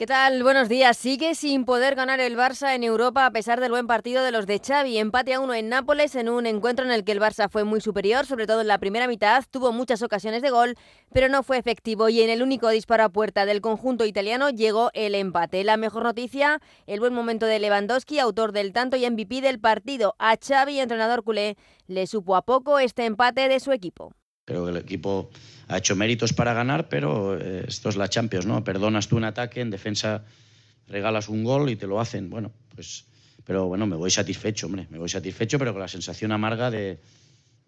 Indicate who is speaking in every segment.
Speaker 1: ¿Qué tal? Buenos días. Sigue sin poder ganar el Barça en Europa a pesar del buen partido de los de Xavi. Empate a uno en Nápoles en un encuentro en el que el Barça fue muy superior, sobre todo en la primera mitad. Tuvo muchas ocasiones de gol, pero no fue efectivo y en el único disparo a puerta del conjunto italiano llegó el empate. La mejor noticia, el buen momento de Lewandowski, autor del tanto y MVP del partido. A Xavi, entrenador culé, le supo a poco este empate de su equipo.
Speaker 2: Creo que el equipo ha hecho méritos para ganar, pero eh, esto es la Champions, ¿no? Perdonas tú un ataque, en defensa regalas un gol y te lo hacen. Bueno, pues, pero bueno, me voy satisfecho, hombre, me voy satisfecho, pero con la sensación amarga de,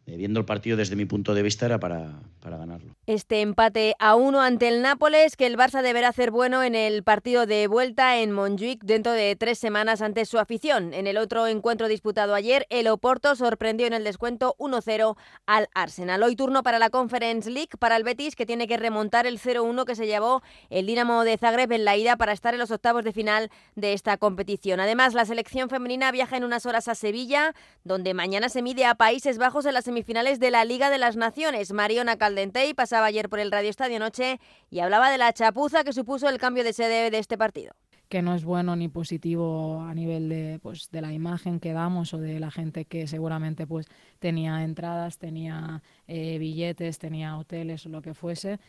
Speaker 2: eh, viendo el partido desde mi punto de vista era para, para, ganarlo.
Speaker 1: Este empate a uno ante el Nápoles que el Barça deberá hacer bueno en el partido de vuelta en Montjuic dentro de tres semanas ante su afición. En el otro encuentro disputado ayer, el Oporto sorprendió en el descuento 1-0 al Arsenal. Hoy turno para la Conference League para el Betis que tiene que remontar el 0-1 que se llevó el Dinamo de Zagreb en la ida para estar en los octavos de final de esta competición. Además, la selección femenina viaja en unas horas a Sevilla, donde mañana se mide a Países Bajos en la semifinales de la Liga de las Naciones. Mariona Caldentey pasaba ayer por el Radio Estadio Noche y hablaba de la chapuza que supuso el cambio de sede de este partido
Speaker 3: que no es bueno ni positivo a nivel de, pues, de la imagen que damos o de la gente que seguramente pues tenía entradas, tenía eh, billetes, tenía hoteles o lo que fuese.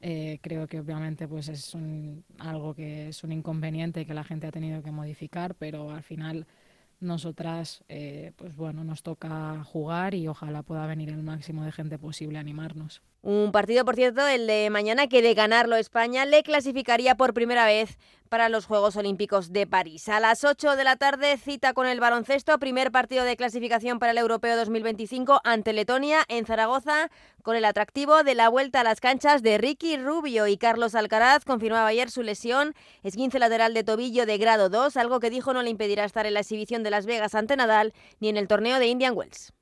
Speaker 3: Eh, creo que obviamente pues es un, algo que es un inconveniente que la gente ha tenido que modificar, pero al final nosotras, eh, pues bueno, nos toca jugar y ojalá pueda venir el máximo de gente posible a animarnos.
Speaker 1: Un partido, por cierto, el de mañana, que de ganarlo España le clasificaría por primera vez para los Juegos Olímpicos de París. A las 8 de la tarde, cita con el baloncesto, primer partido de clasificación para el Europeo 2025 ante Letonia en Zaragoza, con el atractivo de la vuelta a las canchas de Ricky Rubio y Carlos Alcaraz confirmaba ayer su lesión, esguince lateral de tobillo de grado 2, algo que dijo no le impedirá estar en la exhibición de Las Vegas ante Nadal ni en el torneo de Indian Wells.